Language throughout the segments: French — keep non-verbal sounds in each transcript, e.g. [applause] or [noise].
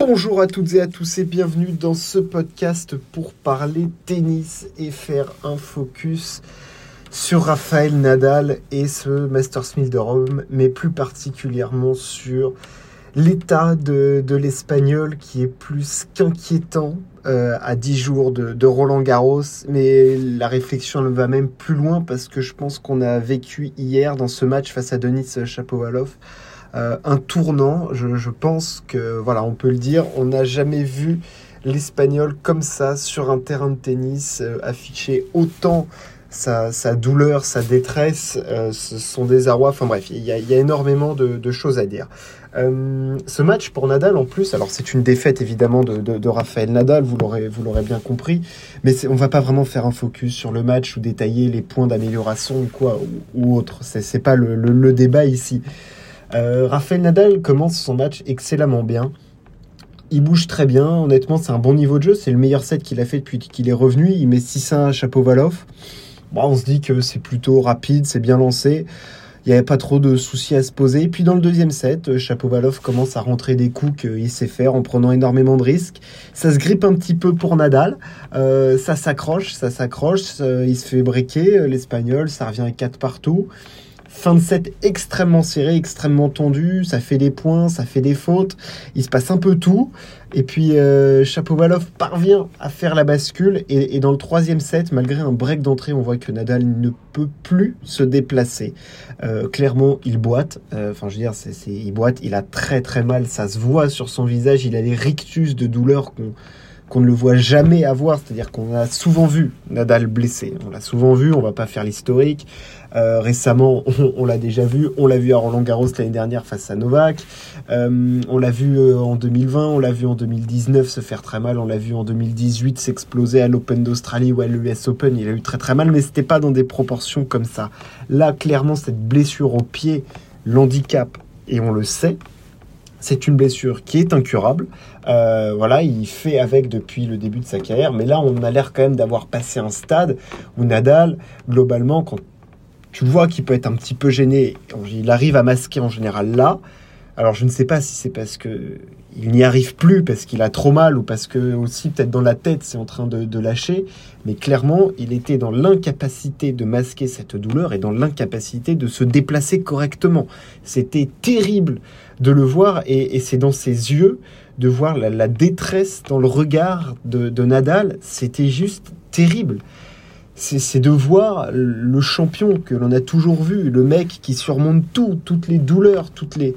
Bonjour à toutes et à tous et bienvenue dans ce podcast pour parler tennis et faire un focus sur Raphaël Nadal et ce Masters 1000 de Rome, mais plus particulièrement sur l'état de, l'Espagnol qui est plus qu'inquiétant euh, à 10 jours de, Roland Garros. Mais la réflexion va même plus loin parce que je pense qu'on a vécu hier dans ce match face à Denis Chapovalov euh, un tournant. Je, pense que, voilà, on peut le dire, on n'a jamais vu l'Espagnol comme ça sur un terrain de tennis euh, afficher autant sa, douleur, sa détresse, son désarroi. Enfin bref, il y, a, énormément de choses à dire. Euh, ce match pour Nadal en plus, alors c'est une défaite évidemment de, de, Raphaël Nadal, vous l'aurez, bien compris, mais on va pas vraiment faire un focus sur le match ou détailler les points d'amélioration ou quoi ou, autre. C'est, pas le, débat ici. Euh, Raphaël Nadal commence son match excellemment bien. Il bouge très bien, honnêtement c'est un bon niveau de jeu, c'est le meilleur set qu'il a fait depuis qu'il est revenu. Il met 6-1 à Chapovalov. Bon, on se dit que c'est plutôt rapide, c'est bien lancé. Il n'y avait pas trop de soucis à se poser. Et puis dans le deuxième set, euh, Chapovalov commence à rentrer des coups qu'il sait faire en prenant énormément de risques. Ça se grippe un petit peu pour Nadal. Euh, ça s'accroche, ça s'accroche. Euh, il se fait briquer. L'Espagnol, ça revient à 4 partout. Fin de set extrêmement serré, extrêmement tendu, ça fait des points, ça fait des fautes, il se passe un peu tout. Et puis euh, Chapovalov parvient à faire la bascule et, dans le troisième set, malgré un break d'entrée, on voit que Nadal ne peut plus se déplacer. Euh, clairement, il boite. Euh, enfin, je veux dire, il boite, il a très très mal, ça se voit sur son visage, il a des rictus de douleur qu'on qu'on ne le voit jamais avoir, c'est-à-dire qu'on a souvent vu Nadal blessé, on l'a souvent vu, on va pas faire l'historique. Euh, récemment, [laughs] on, l'a déjà vu, on l'a vu à Roland Garros l'année dernière face à Novak, euh, on l'a vu euh, en 2020, on l'a vu en 2019 se faire très mal, on l'a vu en 2018 s'exploser à l'Open d'Australie ou à l'US Open, il a eu très très mal, mais c'était pas dans des proportions comme ça. Là, clairement, cette blessure au pied l'handicap, et on le sait, c'est une blessure qui est incurable. Euh, voilà, il fait avec depuis le début de sa carrière, mais là, on a l'air quand même d'avoir passé un stade où Nadal, globalement, quand tu vois qu'il peut être un petit peu gêné, il arrive à masquer en général là. Alors, je ne sais pas si c'est parce que il n'y arrive plus parce qu'il a trop mal ou parce que aussi peut-être dans la tête c'est en train de, lâcher, mais clairement il était dans l'incapacité de masquer cette douleur et dans l'incapacité de se déplacer correctement. C'était terrible de le voir et, c'est dans ses yeux de voir la, détresse dans le regard de, Nadal, c'était juste terrible. C'est de voir le champion que l'on a toujours vu, le mec qui surmonte tout, toutes les douleurs, toutes les,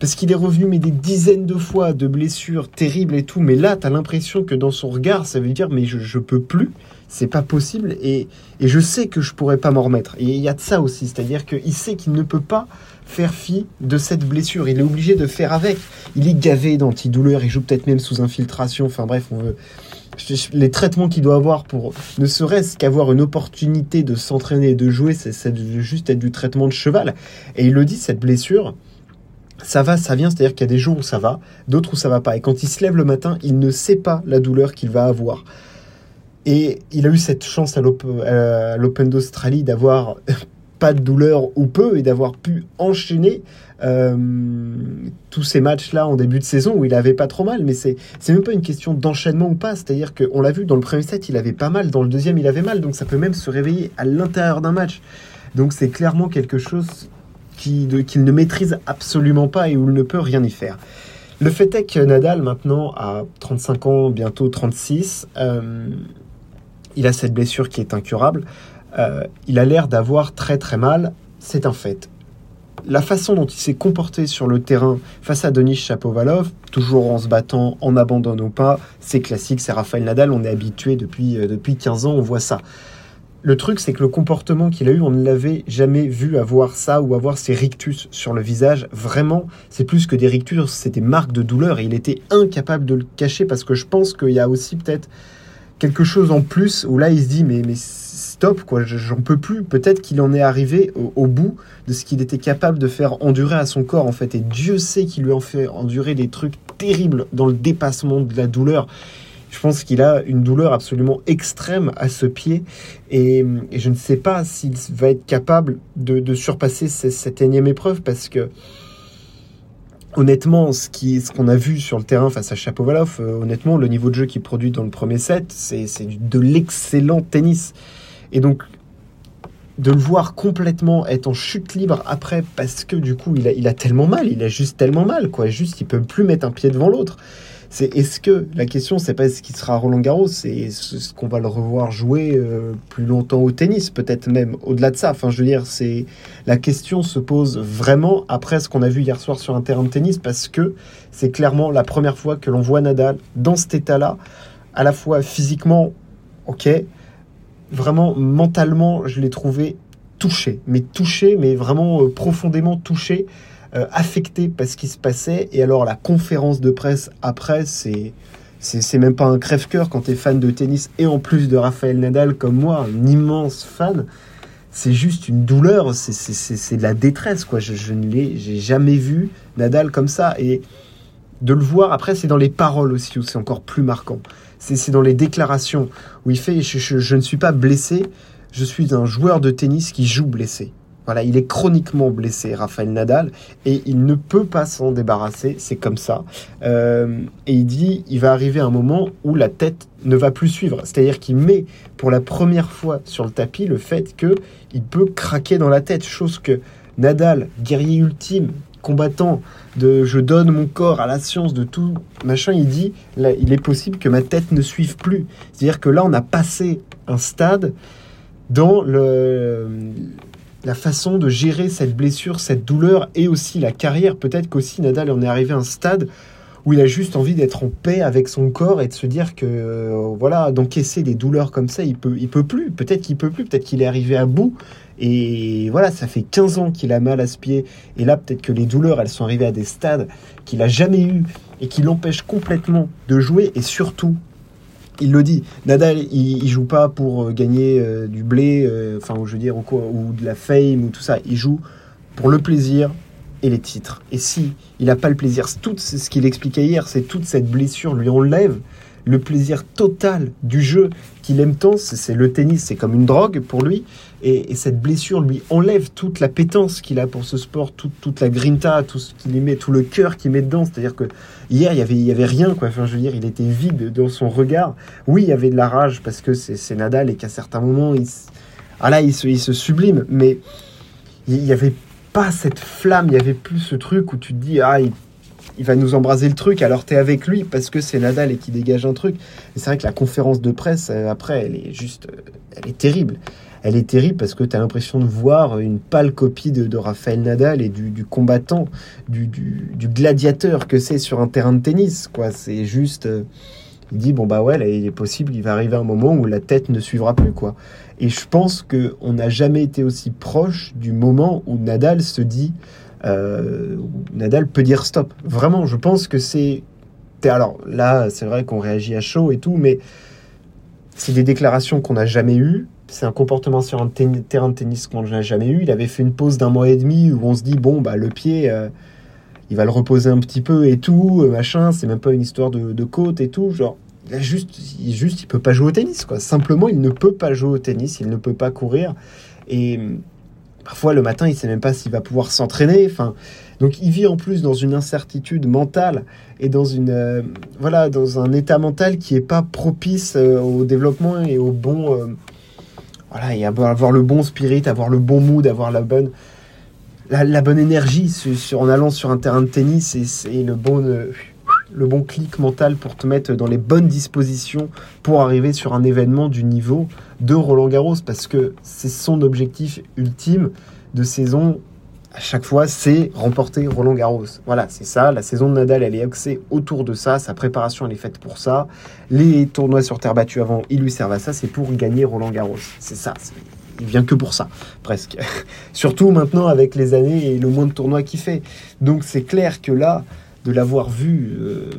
parce qu'il est revenu mais des dizaines de fois de blessures terribles et tout, mais là tu as l'impression que dans son regard ça veut dire mais je, peux plus, c'est pas possible. Et, et, je sais que je pourrais pas m'en remettre. Et il y a de ça aussi, c'est-à-dire qu'il sait qu'il ne peut pas faire fi de cette blessure, il est obligé de faire avec. Il est gavé d'antidouleurs, il joue peut-être même sous infiltration, enfin bref, on veut les traitements qu'il doit avoir pour ne serait-ce qu'avoir une opportunité de s'entraîner et de jouer, c'est juste être du traitement de cheval. Et il le dit, cette blessure, ça va, ça vient, c'est-à-dire qu'il y a des jours où ça va, d'autres où ça va pas. Et quand il se lève le matin, il ne sait pas la douleur qu'il va avoir. Et il a eu cette chance à l'Open d'Australie d'avoir [laughs] pas de douleur ou peu et d'avoir pu enchaîner euh, tous ces matchs-là en début de saison où il avait pas trop mal. Mais c'est même pas une question d'enchaînement ou pas. C'est-à-dire qu'on l'a vu dans le premier set, il avait pas mal, dans le deuxième, il avait mal. Donc ça peut même se réveiller à l'intérieur d'un match. Donc c'est clairement quelque chose qu'il ne maîtrise absolument pas et où il ne peut rien y faire. Le fait est que Nadal, maintenant, à 35 ans, bientôt 36, euh, il a cette blessure qui est incurable. Euh, il a l'air d'avoir très très mal, c'est un fait. La façon dont il s'est comporté sur le terrain face à Denis Chapovalov, toujours en se battant, en abandonnant pas, c'est classique, c'est Rafael Nadal, on est habitué depuis, euh, depuis 15 ans, on voit ça le truc, c'est que le comportement qu'il a eu, on ne l'avait jamais vu avoir ça ou avoir ces rictus sur le visage. Vraiment, c'est plus que des rictus, c'est des marques de douleur et il était incapable de le cacher parce que je pense qu'il y a aussi peut-être quelque chose en plus où là il se dit mais, mais stop quoi, j'en peux plus. Peut-être qu'il en est arrivé au, au, bout de ce qu'il était capable de faire endurer à son corps en fait. Et Dieu sait qu'il lui en fait endurer des trucs terribles dans le dépassement de la douleur. Je pense qu'il a une douleur absolument extrême à ce pied et, je ne sais pas s'il va être capable de, surpasser cette, énième épreuve parce que honnêtement, ce qui, qu'on a vu sur le terrain face à Chapovalov, euh, honnêtement, le niveau de jeu qu'il produit dans le premier set, c'est, c'est de l'excellent tennis. Et donc, de le voir complètement être en chute libre après, parce que du coup, il a, il a tellement mal, il a juste tellement mal, quoi. Juste, il peut plus mettre un pied devant l'autre c'est est-ce que la question c'est pas ce qui sera Roland Garros, c'est ce qu'on va le revoir jouer euh, plus longtemps au tennis, peut-être même au-delà de ça. Enfin, je veux dire, c'est la question se pose vraiment après ce qu'on a vu hier soir sur un terrain de tennis parce que c'est clairement la première fois que l'on voit Nadal dans cet état-là, à la fois physiquement, ok, vraiment mentalement, je l'ai trouvé touché, mais touché, mais vraiment euh, profondément touché euh, affecté par ce qui se passait. Et alors la conférence de presse après, c'est c'est même pas un crève-cœur quand tu es fan de tennis et en plus de Raphaël Nadal comme moi, un immense fan. C'est juste une douleur, c'est de la détresse quoi. Je, je ne l'ai, j'ai jamais vu Nadal comme ça et de le voir après, c'est dans les paroles aussi où c'est encore plus marquant. C'est dans les déclarations où il fait je, je ne suis pas blessé, je suis un joueur de tennis qui joue blessé. Voilà, il est chroniquement blessé, Rafael Nadal, et il ne peut pas s'en débarrasser, c'est comme ça. Euh, et il dit, il va arriver un moment où la tête ne va plus suivre. C'est-à-dire qu'il met pour la première fois sur le tapis le fait qu'il peut craquer dans la tête, chose que Nadal, guerrier ultime, combattant de je donne mon corps à la science de tout machin, il dit, il est possible que ma tête ne suive plus. C'est-à-dire que là, on a passé un stade dans le la façon de gérer cette blessure, cette douleur et aussi la carrière. Peut-être qu'aussi Nadal en est arrivé à un stade où il a juste envie d'être en paix avec son corps et de se dire que euh, voilà d'encaisser des douleurs comme ça il peut il peut plus. Peut-être qu'il peut plus. Peut-être qu'il est arrivé à bout. Et voilà ça fait 15 ans qu'il a mal à ce pied. Et là peut-être que les douleurs elles sont arrivées à des stades qu'il a jamais eu et qui l'empêchent complètement de jouer et surtout il le dit. Nadal, il, joue pas pour euh, gagner euh, du blé, euh, enfin, je veux dire, ou, ou de la fame ou tout ça. Il joue pour le plaisir et les titres. Et si il n'a pas le plaisir, tout ce qu'il expliquait hier, c'est toute cette blessure lui enlève le plaisir total du jeu qu'il aime tant. C'est le tennis, c'est comme une drogue pour lui. Et, cette blessure lui enlève toute la pétence qu'il a pour ce sport, toute la grinta, tout ce qu'il met, tout le cœur qu'il met dedans. C'est-à-dire que hier, il y avait, il y avait rien, quoi. Enfin, je veux dire, il était vide dans son regard. Oui, il y avait de la rage parce que c'est Nadal et qu'à certains moments, il, ah là, il se, il se sublime. Mais il n'y avait pas cette flamme, il y avait plus ce truc où tu te dis, ah, il il va nous embraser le truc, alors tu es avec lui parce que c'est Nadal et qui dégage un truc. C'est vrai que la conférence de presse, euh, après, elle est juste, euh, elle est terrible. Elle est terrible parce que tu as l'impression de voir une pâle copie de, Raphaël Nadal et du, combattant, du, gladiateur que c'est sur un terrain de tennis. quoi. C'est juste... Euh, il dit, bon bah ouais, là, il est possible, il va arriver un moment où la tête ne suivra plus. quoi. Et je pense qu'on n'a jamais été aussi proche du moment où Nadal se dit... Euh, Nadal peut dire stop. Vraiment, je pense que c'est. Alors là, c'est vrai qu'on réagit à chaud et tout, mais c'est des déclarations qu'on n'a jamais eues. C'est un comportement sur un terrain de tennis qu'on n'a jamais eu. Il avait fait une pause d'un mois et demi où on se dit bon bah le pied, euh, il va le reposer un petit peu et tout, euh, machin. C'est même pas une histoire de, côte et tout. Genre, il juste, il, juste, il peut pas jouer au tennis quoi. Simplement, il ne peut pas jouer au tennis, il ne peut pas courir et Parfois, le matin, il sait même pas s'il va pouvoir s'entraîner. Enfin, donc, il vit en plus dans une incertitude mentale et dans une euh, voilà dans un état mental qui est pas propice euh, au développement et au bon euh, voilà et avoir, le bon spirit, avoir le bon mood, avoir la bonne la, bonne énergie sur, en allant sur un terrain de tennis et, le bon le bon clic mental pour te mettre dans les bonnes dispositions pour arriver sur un événement du niveau de Roland Garros parce que c'est son objectif ultime de saison à chaque fois, c'est remporter Roland Garros. Voilà, c'est ça. La saison de Nadal, elle est axée autour de ça. Sa préparation, elle est faite pour ça. Les tournois sur terre battue avant, ils lui servent à ça. C'est pour gagner Roland Garros. C'est ça. Il vient que pour ça, presque. [laughs] Surtout maintenant avec les années et le moins de tournois qu'il fait. Donc c'est clair que là, de l'avoir vu euh,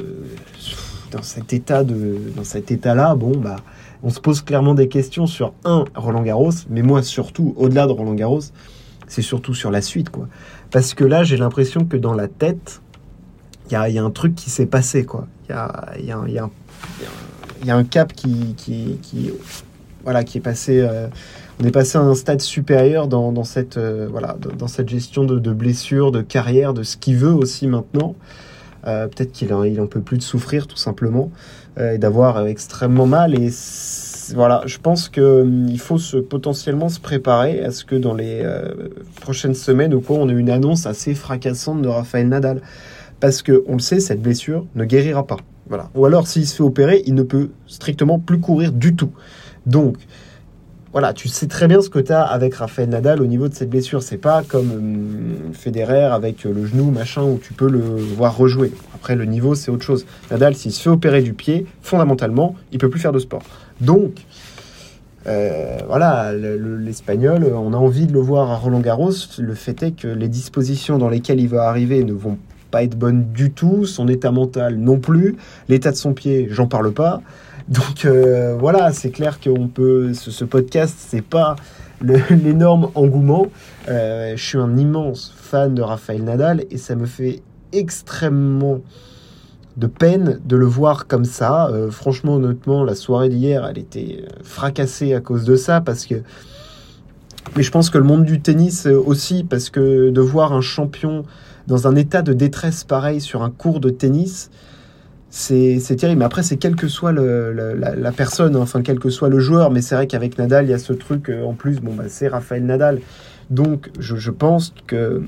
dans cet état de, dans cet état-là, bon bah, on se pose clairement des questions sur un Roland Garros, mais moi surtout au-delà de Roland Garros, c'est surtout sur la suite quoi. Parce que là, j'ai l'impression que dans la tête, il y a, un truc qui s'est passé quoi. Il y a, un cap qui, voilà, qui est passé. Euh, on est passé à un stade supérieur dans, cette, euh, voilà, dans cette gestion de, de blessures, de carrière, de ce qu'il veut aussi maintenant. Euh, peut-être qu'il il en peut plus de souffrir tout simplement euh, et d'avoir extrêmement mal. Et voilà, je pense qu'il hum, faut se, potentiellement se préparer à ce que dans les prochaines semaines, au cours, on ait une annonce assez fracassante de Rafael Nadal. Parce que on le sait, cette blessure ne guérira pas. Voilà. Ou alors, s'il se fait opérer, il ne peut strictement plus courir du tout. Donc, voilà, tu sais très bien ce que tu as avec Rafael Nadal au niveau de cette blessure. C'est pas comme euh, Federer avec le genou, machin, où tu peux le voir rejouer. Après, le niveau, c'est autre chose. Nadal, s'il se fait opérer du pied, fondamentalement, il peut plus faire de sport. Donc, euh, voilà, l'Espagnol, on a envie de le voir à Roland Garros. Le fait est que les dispositions dans lesquelles il va arriver ne vont pas être bonnes du tout. Son état mental non plus. L'état de son pied, j'en parle pas. Donc euh, voilà, c'est clair qu'on peut. Ce, podcast, c'est pas [laughs] l'énorme engouement. Euh, je suis un immense fan de Rafael Nadal et ça me fait extrêmement de peine de le voir comme ça. Euh, franchement, honnêtement, la soirée d'hier, elle était fracassée à cause de ça parce que. Mais je pense que le monde du tennis aussi, parce que de voir un champion dans un état de détresse pareil sur un cours de tennis, c'est terrible. Mais après, c'est quelle que soit la, personne, enfin, quel que soit le joueur. Mais c'est vrai qu'avec Nadal, il y a ce truc, euh, en plus, bon, bah, c'est Raphaël Nadal. Donc, je, pense que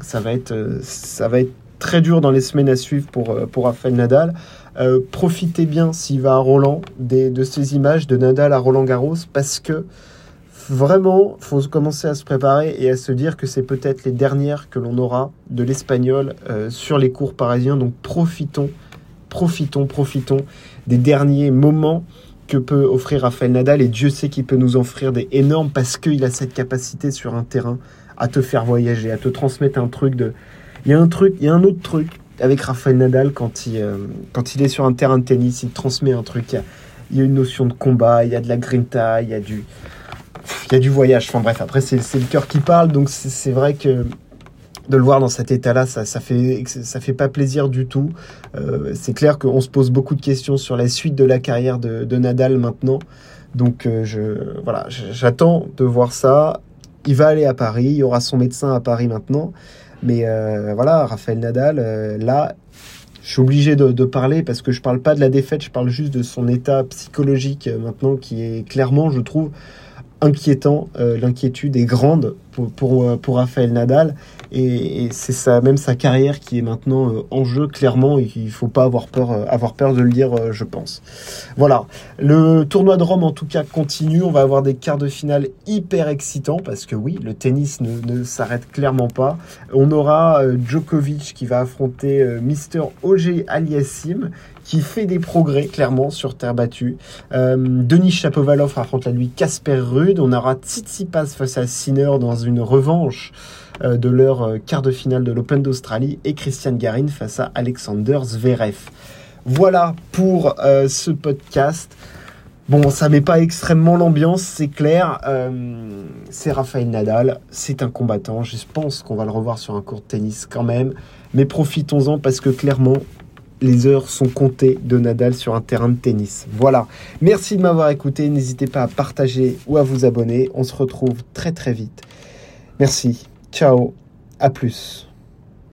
ça va, être, euh, ça va être très dur dans les semaines à suivre pour, euh, Raphaël Nadal. profitez bien s'il va à Roland des, de ces images de Nadal à Roland Garros parce que vraiment, faut commencer à se préparer et à se dire que c'est peut-être les dernières que l'on aura de l'espagnol sur les cours parisiens. Donc profitons profitons, profitons des derniers moments que peut offrir Rafael Nadal et Dieu sait qu'il peut nous offrir des énormes parce qu'il a cette capacité sur un terrain à te faire voyager, à te transmettre un truc de... Il y a un truc, il y a un autre truc avec Rafael Nadal quand il, euh, quand il est sur un terrain de tennis, il transmet un truc, il y, a, une notion de combat, il y a de la grinta, il y a du... Il y a du voyage, enfin bref, après c'est le cœur qui parle, donc c'est vrai que de le voir dans cet état-là, ça, ça fait ça fait pas plaisir du tout. Euh, c'est clair qu'on se pose beaucoup de questions sur la suite de la carrière de, Nadal maintenant. Donc euh, je voilà, j'attends de voir ça. Il va aller à Paris, il y aura son médecin à Paris maintenant. Mais euh, voilà, Raphaël Nadal, là, je suis obligé de, de, parler parce que je parle pas de la défaite, je parle juste de son état psychologique maintenant qui est clairement, je trouve, inquiétant. L'inquiétude est grande pour, pour, pour Raphaël Nadal. Et, c'est même sa carrière qui est maintenant euh, en jeu clairement et qu'il faut pas avoir peur, euh, avoir peur de le dire, euh, je pense. Voilà, le tournoi de Rome en tout cas continue. On va avoir des quarts de finale hyper excitants parce que oui, le tennis ne, s'arrête clairement pas. On aura Djokovic qui va affronter Mister OG Aliassim qui fait des progrès clairement sur terre battue. Denis Chapovalov affronte la lui Casper Rude. On aura Tsitsipas face à Sinner dans une revanche. Euh, de leur euh, quart de finale de l'Open d'Australie et Christian Garin face à Alexander Zverev. Voilà pour euh, ce podcast. Bon, ça met pas extrêmement l'ambiance, c'est clair. c'est Rafael Nadal, c'est un combattant. Je pense qu'on va le revoir sur un court de tennis quand même. Mais profitons-en parce que clairement, les heures sont comptées de Nadal sur un terrain de tennis. Voilà. Merci de m'avoir écouté. N'hésitez pas à partager ou à vous abonner. On se retrouve très très vite. Merci. Ciao, à plus.